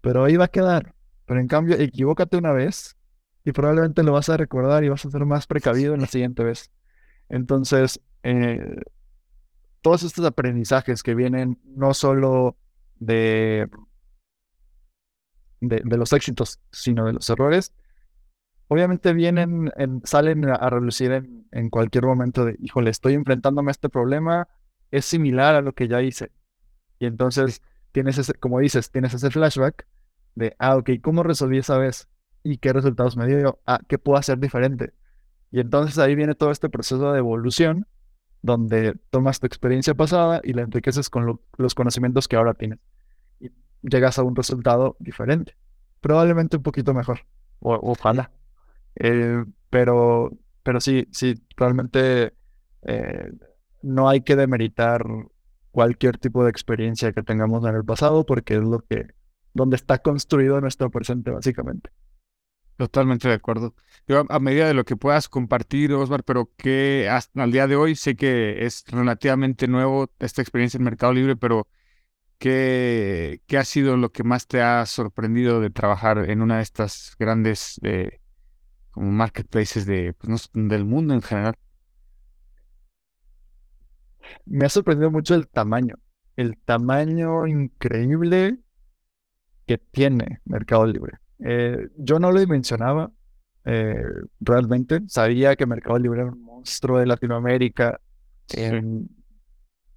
pero ahí va a quedar. Pero en cambio, equivócate una vez y probablemente lo vas a recordar y vas a ser más precavido en la siguiente vez. Entonces, eh, todos estos aprendizajes que vienen no solo de, de, de los éxitos, sino de los errores, obviamente vienen, en- salen a, relucir en, en cualquier momento de, híjole, estoy enfrentándome a este problema, es similar a lo que ya hice. Y entonces tienes ese, como dices, tienes ese flashback de, ah, ok, ¿cómo resolví esa vez? ¿Y qué resultados me dio? Ah, ¿qué puedo hacer diferente? Y entonces ahí viene todo este proceso de evolución, donde tomas tu experiencia pasada y la enriqueces con lo- los conocimientos que ahora tienes. Y llegas a un resultado diferente, probablemente un poquito mejor, o, ojalá. Eh, pero, pero sí, sí, realmente eh, no hay que demeritar cualquier tipo de experiencia que tengamos en el pasado, porque es lo que, donde está construido nuestro presente, básicamente. Totalmente de acuerdo. Yo, a, medida de lo que puedas compartir, Osmar, pero que hasta al día de hoy sé que es relativamente nuevo esta experiencia en Mercado Libre, pero ¿qué, qué ha sido lo que más te ha sorprendido de trabajar en una de estas grandes eh, como marketplaces de, pues, no del mundo en general? Me ha sorprendido mucho el tamaño, el tamaño increíble que tiene Mercado Libre. Eh, yo no lo dimensionaba eh, realmente, sabía que Mercado Libre era un monstruo de Latinoamérica, em,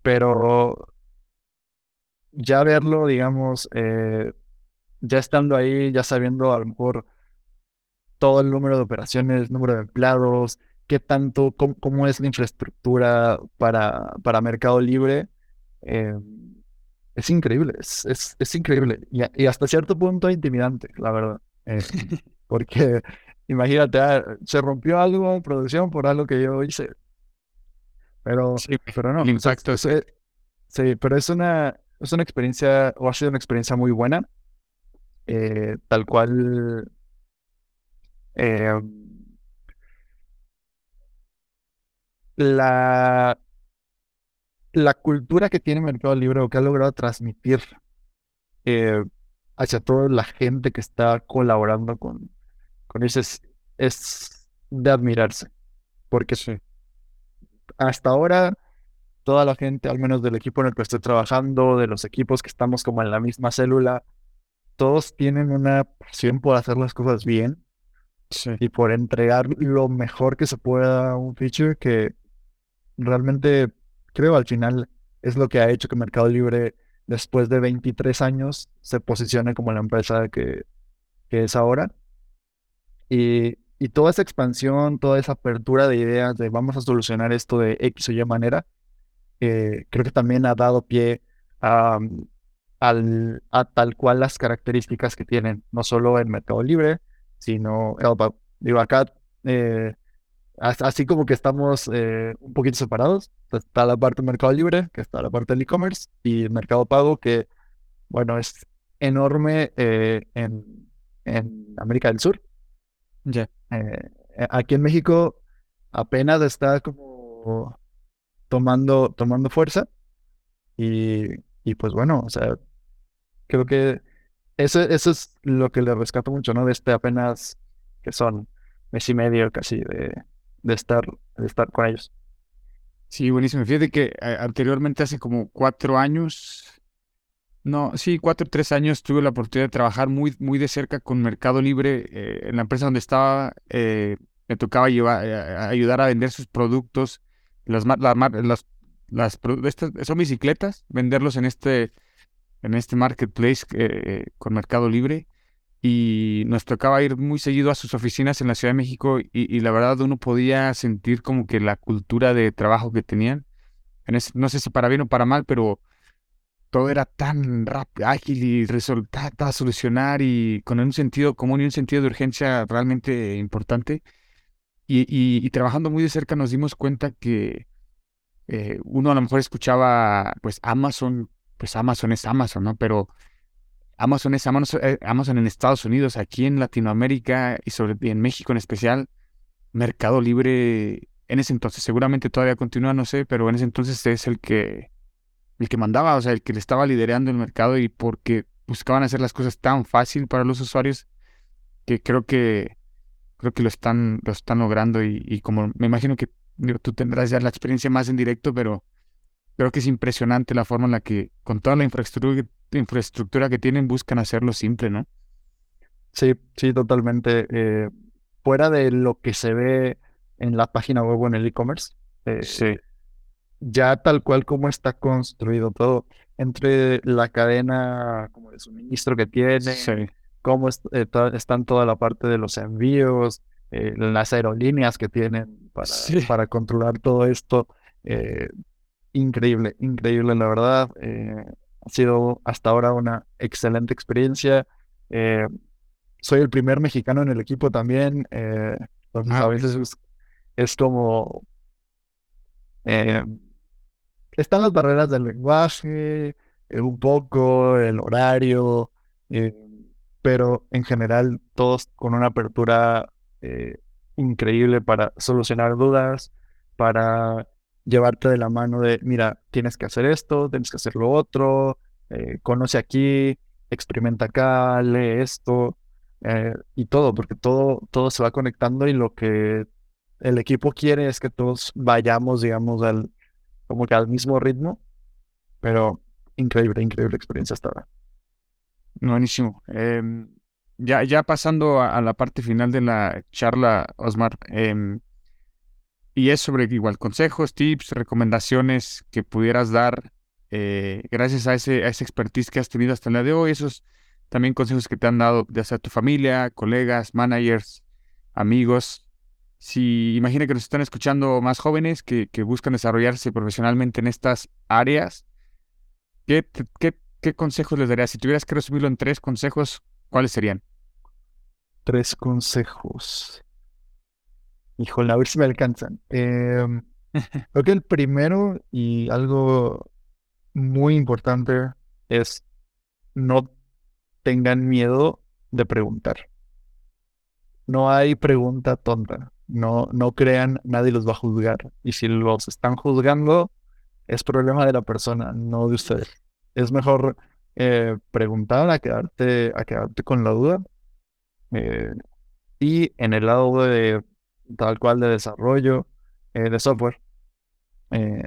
pero ya verlo, digamos, eh, ya estando ahí, ya sabiendo a lo mejor todo el número de operaciones, número de empleados, qué tanto, cómo, cómo es la infraestructura para, para Mercado Libre, eh, es increíble, es, es, es increíble y, hasta cierto punto intimidante, la verdad. Eh, porque imagínate, ah, se rompió algo en producción por algo que yo hice, pero, Sí, pero no, el o sea, impacto es- es- sí, pero es una, es una experiencia, o ha sido una experiencia muy buena, eh, tal cual. Eh, la, la cultura que tiene Mercado Libre o que ha logrado transmitir eh, hacia toda la gente que está colaborando con, con es, es de admirarse. Porque Sí. hasta ahora, toda la gente, al menos del equipo en el que estoy trabajando, de los equipos que estamos como en la misma célula, todos tienen una pasión por hacer las cosas bien Sí. y por entregar lo mejor que se pueda a un feature que realmente creo al final es lo que ha hecho que Mercado Libre después de 23 años se posicione como la empresa que, que es ahora. Y, y toda esa expansión, toda esa apertura de ideas de vamos a solucionar esto de X o Y manera, eh, creo que también ha dado pie a, al- a tal cual las características que tienen, no solo en Mercado Libre, sino, Elba. Digo, acá, eh, as- así como que estamos eh, un poquito separados, pues, está la parte de Mercado Libre, que está la parte del e-commerce, y Mercado Pago, que, bueno, es enorme eh, en, en América del Sur. Ya. Eh, eh, aquí en México apenas está como tomando, tomando fuerza, y, y pues bueno, o sea, creo que eso, eso es lo que le rescato mucho, ¿no? De este apenas que son mes y medio casi de, estar, de estar con ellos. Sí, buenísimo. Fíjate que eh, anteriormente, hace como cuatro años, no, sí, cuatro o tres años, tuve la oportunidad de trabajar muy, muy de cerca con Mercado Libre, eh, en la empresa donde estaba, eh, me tocaba llevar, ayudar a vender sus productos. Las, las, estas, son bicicletas, venderlos en este, en este marketplace eh, con Mercado Libre. Y nos tocaba ir muy seguido a sus oficinas en la Ciudad de México y, y la verdad uno podía sentir como que la cultura de trabajo que tenían. En ese- no sé si para bien o para mal, pero todo era tan rápido, ágil y resultaba solucionar y con un sentido común y un sentido de urgencia realmente importante. Y, y- y trabajando muy de cerca nos dimos cuenta que eh, uno a lo mejor escuchaba, pues Amazon, pues Amazon es Amazon, ¿no? Pero Amazon es Amazon, eh, Amazon en Estados Unidos, aquí en Latinoamérica y en México en especial, Mercado Libre en ese entonces, seguramente todavía continúa, no sé, pero en ese entonces es el que el que mandaba, o sea, el que le estaba liderando el mercado y porque buscaban hacer las cosas tan fácil para los usuarios que creo que creo que lo están lo están logrando y, y como me imagino que digo, tú tendrás ya la experiencia más en directo, pero creo que es impresionante la forma en la que con toda la infraestructura infraestructura que tienen buscan hacerlo simple, ¿no? Sí, sí, totalmente. eh, fuera de lo que se ve en la página web o en el e-commerce, eh, Sí, ya tal cual como está construido todo, entre la cadena como de suministro que tiene, sí, cómo est- eh, están toda la parte de los envíos, eh, las aerolíneas que tienen para, Sí. para controlar todo esto. eh, increíble, increíble, la verdad. eh, ha sido hasta ahora una excelente experiencia. eh, soy el primer mexicano en el equipo también. eh, entonces Ah, a ok. veces es, es como... están las barreras del lenguaje, un poco, el horario, pero en general todos con una apertura increíble para solucionar dudas, para llevarte de la mano de, mira, tienes que hacer esto, tienes que hacer lo otro, eh, conoce aquí, experimenta acá, lee esto, eh, y todo, porque todo, todo se va conectando y lo que el equipo quiere es que todos vayamos, digamos, al, como que al mismo ritmo, pero increíble, increíble experiencia hasta ahora. Buenísimo. Em, ya, ya pasando a, la parte final de la charla, Osmar, em, y es sobre igual consejos, tips, recomendaciones que pudieras dar eh, gracias a ese, a esa expertise que has tenido hasta el día de hoy, esos también consejos que te han dado, ya sea tu familia, colegas, managers, amigos. Si imagina que nos están escuchando más jóvenes que, que buscan desarrollarse profesionalmente en estas áreas, ¿qué, qué, qué consejos les darías? Si tuvieras que resumirlo en tres consejos, ¿cuáles serían? Tres consejos. Híjole, a ver si me alcanzan. Em, creo que el primero y algo muy importante es no tengan miedo de preguntar. No hay pregunta tonta. No, no crean, nadie los va a juzgar. Y si los están juzgando, es problema de la persona, no de ustedes. Es mejor eh, preguntar a quedarte, quedarte con la duda. Eh, y en el lado de tal cual de desarrollo eh, de software, eh,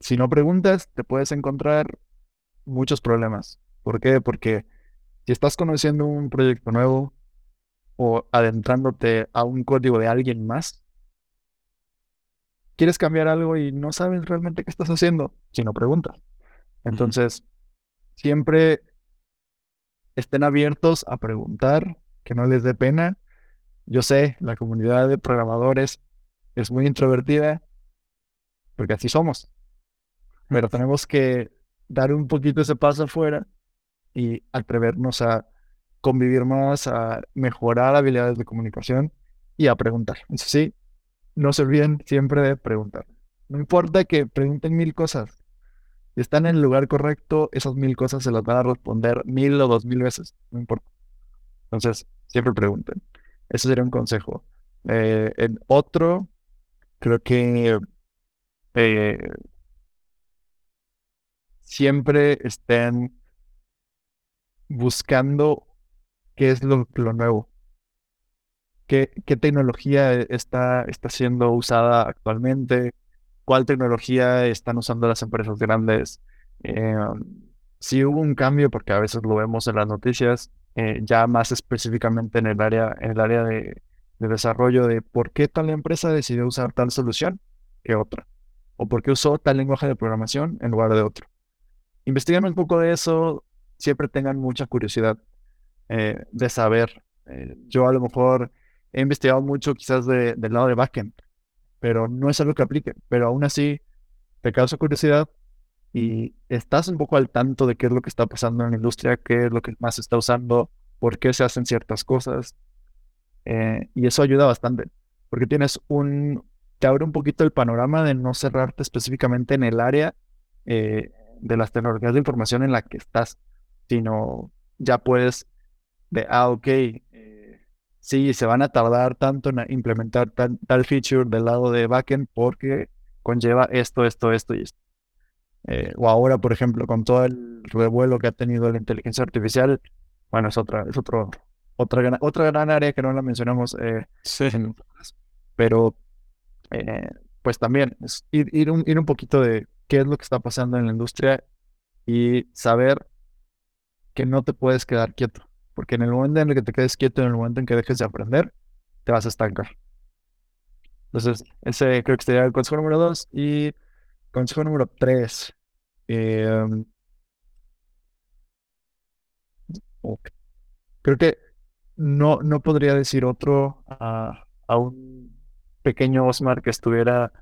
si no preguntas, te puedes encontrar muchos problemas. ¿Por qué? Porque si estás conociendo un proyecto nuevo o adentrándote a un código de alguien más, quieres cambiar algo y no sabes realmente qué estás haciendo si no preguntas. Entonces, siempre estén abiertos a preguntar, que no les dé pena. Yo sé, la comunidad de programadores es muy introvertida, porque así somos. Pero tenemos que dar un poquito ese paso afuera y atrevernos a convivir más, a mejorar habilidades de comunicación y a preguntar. Eso sí, no se olviden siempre de preguntar. No importa que pregunten mil cosas. Si están en el lugar correcto, esas mil cosas se las van a responder mil o dos mil veces. No importa. Entonces, siempre pregunten. Ese sería un consejo. Eh, otro, creo que eh, siempre estén buscando qué es lo, nuevo. ¿Qué, tecnología está, está siendo usada actualmente? ¿Cuál tecnología están usando las empresas grandes? Eh, si hubo un cambio, porque a veces lo vemos en las noticias, eh, ya más específicamente en el área, en el área de, de desarrollo de por qué tal empresa decidió usar tal solución que otra, o por qué usó tal lenguaje de programación en lugar de otro. Investiguen un poco de eso, siempre tengan mucha curiosidad eh, de saber. Eh, yo a lo mejor he investigado mucho quizás de- del lado de backend, pero no es algo que aplique, pero aún así te causa curiosidad y estás un poco al tanto de qué es lo que está pasando en la industria, qué es lo que más se está usando, por qué se hacen ciertas cosas. eh, y eso ayuda bastante, porque tienes un, te abre un poquito el panorama de no cerrarte específicamente en el área eh, de las tecnologías de información en la que estás, sino ya puedes de, ah, ok, eh, sí, se van a tardar tanto en implementar tal, tal feature del lado de backend porque conlleva esto, esto, esto y esto. Eh, o ahora, por ejemplo, con todo el revuelo que ha tenido la inteligencia artificial, bueno, es otra, es otro, otra gran, otra gran área que no la mencionamos, eh, Sí. en- pero eh, pues también es ir, ir un, ir un poquito de qué es lo que está pasando en la industria y saber que no te puedes quedar quieto, porque en el momento en el que te quedes quieto, en el momento en que dejes de aprender, te vas a estancar. Entonces, ese creo que sería el consejo número dos y consejo número tres. eh, ok. Creo que no, no podría decir otro a, a un pequeño Osmar que estuviera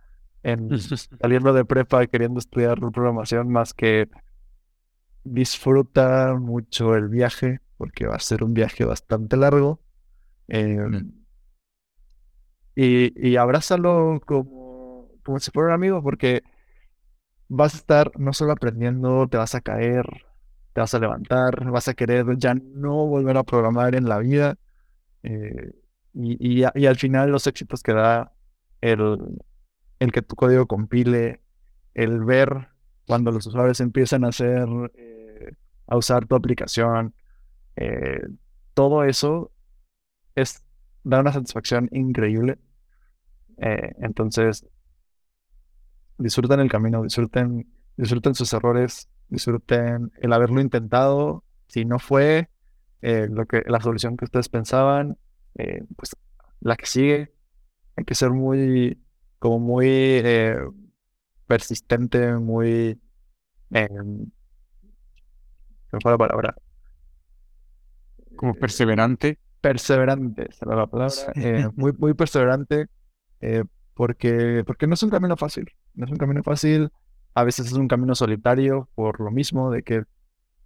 en, saliendo de prepa queriendo estudiar programación más que disfruta mucho el viaje porque va a ser un viaje bastante largo eh, y, y abrázalo como, como si fuera un amigo porque vas a estar no solo aprendiendo, te vas a caer, te vas a levantar, vas a querer ya no volver a programar en la vida eh, y, y al final los éxitos que da el, el que tu código compile, el ver cuando los usuarios empiezan a hacer, eh, a usar tu aplicación, eh, todo eso es, da una satisfacción increíble. Entonces, disfruten el camino, disfruten, disfruten sus errores, disfruten el haberlo intentado. Si no fue eh, lo que, la solución que ustedes pensaban, eh, pues la que sigue. Hay que ser muy, como muy eh, persistente, muy, eh, fue la palabra, Como perseverante. perseverante, esa era la palabra, muy, muy perseverante, porque, porque no es un camino fácil, no es un camino fácil, a veces es un camino solitario, por lo mismo de que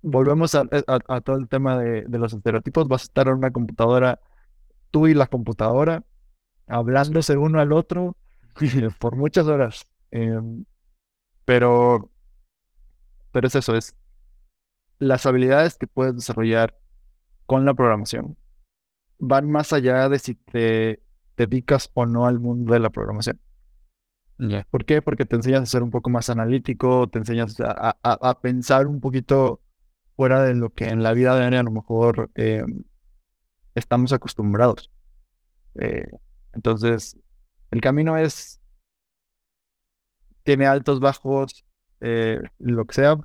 volvemos a, a todo el tema de, los estereotipos, vas a estar en una computadora, tú y la computadora, hablándose uno al otro eh, por muchas horas, em, pero, pero es eso, es las habilidades que puedes desarrollar con la programación van más allá de si te dedicas o no al mundo de la programación. ¿Por qué? Porque te enseñas a ser un poco más analítico, te enseñas a, a- a- a pensar un poquito fuera de lo que en la vida diaria a lo mejor eh, estamos acostumbrados. Eh, entonces, el camino es, tiene altos, bajos, eh, lo que sea,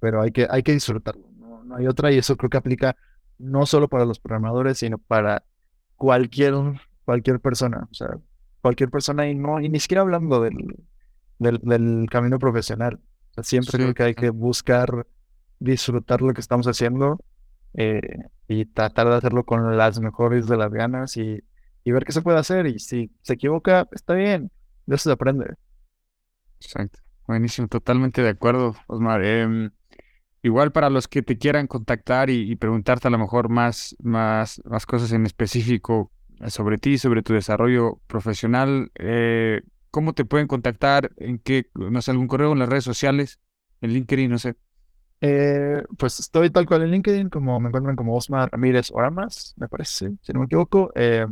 pero hay que, hay que disfrutarlo. No, no hay otra y eso creo que aplica no solo para los programadores, sino para cualquier, cualquier persona. O sea, cualquier persona y no, y ni siquiera hablando del, del, del camino profesional. O sea, siempre Sí, creo que hay que buscar disfrutar lo que estamos haciendo eh, y tratar de hacerlo con las mejores de las ganas y, y ver qué se puede hacer. Y si se equivoca, está bien. De eso se aprende. Exacto. Buenísimo, totalmente de acuerdo, Osmar. Em, igual para los que te quieran contactar y, y preguntarte a lo mejor más, más, más cosas en específico sobre ti, sobre tu desarrollo profesional, eh, ¿cómo te pueden contactar? ¿En qué, no sé, algún correo en las redes sociales? En LinkedIn, no sé. Eh, pues estoy tal cual en LinkedIn, como me encuentran como Osmar Ramírez Oramas, me parece, si no me equivoco. Eh,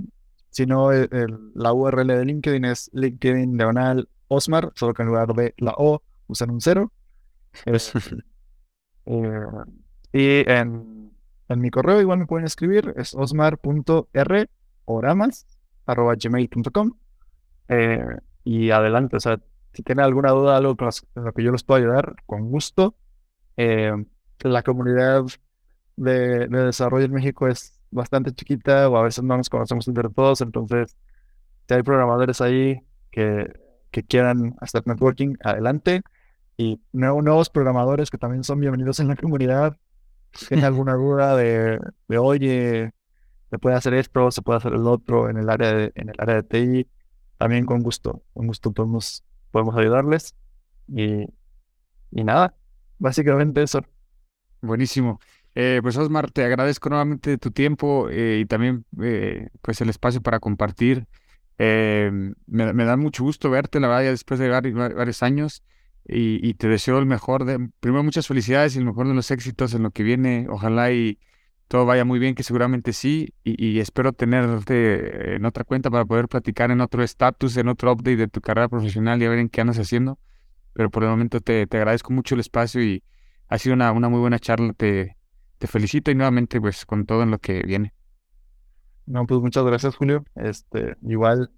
si no, el- la URL de LinkedIn es LinkedIn diagonal Osmar, solo que en lugar de la O usan un cero. Y en, en mi correo igual me pueden escribir, es osmar.roramas.gmail.com eh, y adelante, o sea, si tienen alguna duda, algo con lo que yo les puedo ayudar, con gusto. Eh, la comunidad de, de desarrollo en México es bastante chiquita o a veces no nos conocemos entre todos, entonces si hay programadores ahí que, que quieran hacer networking, adelante. Y nuevo- nuevos programadores que también son bienvenidos en la comunidad. Si tienen alguna duda de, de, oye, se puede hacer esto, se puede hacer el otro en el área de, en el área de TI, también con gusto, con gusto podemos, podemos ayudarles. Y, y nada, básicamente eso. Buenísimo. Eh, pues Osmar, te agradezco nuevamente tu tiempo eh, y también eh, pues el espacio para compartir. Eh, me, me da mucho gusto verte, la verdad, ya después de vari- va- varios años y, y te deseo el mejor de, primero muchas felicidades y el mejor de los éxitos en lo que viene. Ojalá y todo vaya muy bien, que seguramente sí, y, y espero tenerte en otra cuenta para poder platicar en otro estatus, en otro update de tu carrera profesional y a ver en qué andas haciendo. Pero por el momento te, te agradezco mucho el espacio y ha sido una, una muy buena charla. Te, te felicito y nuevamente pues con todo en lo que viene. No, pues muchas gracias, Julio. Este, igual,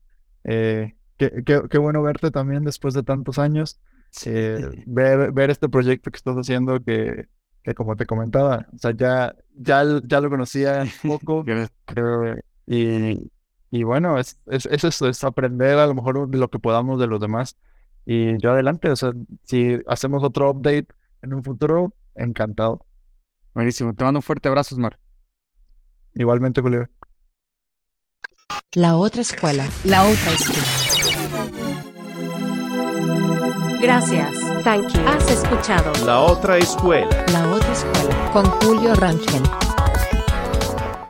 eh, qué, qué- qué bueno verte también después de tantos años. eh, ver, ver este proyecto que estás haciendo que, que como te comentaba, o sea, ya, ya, ya lo conocía un poco. Eh, y, y bueno, es, es, es eso, es aprender a lo mejor lo que podamos de los demás. Y yo adelante, o sea, si hacemos otro update en un futuro, encantado. Buenísimo. Te mando un fuerte abrazo, Osmar. Igualmente, Julio. La otra escuela. La otra escuela. Gracias. Thank you. Has escuchado La otra escuela. La otra escuela. Con Julio Rangel.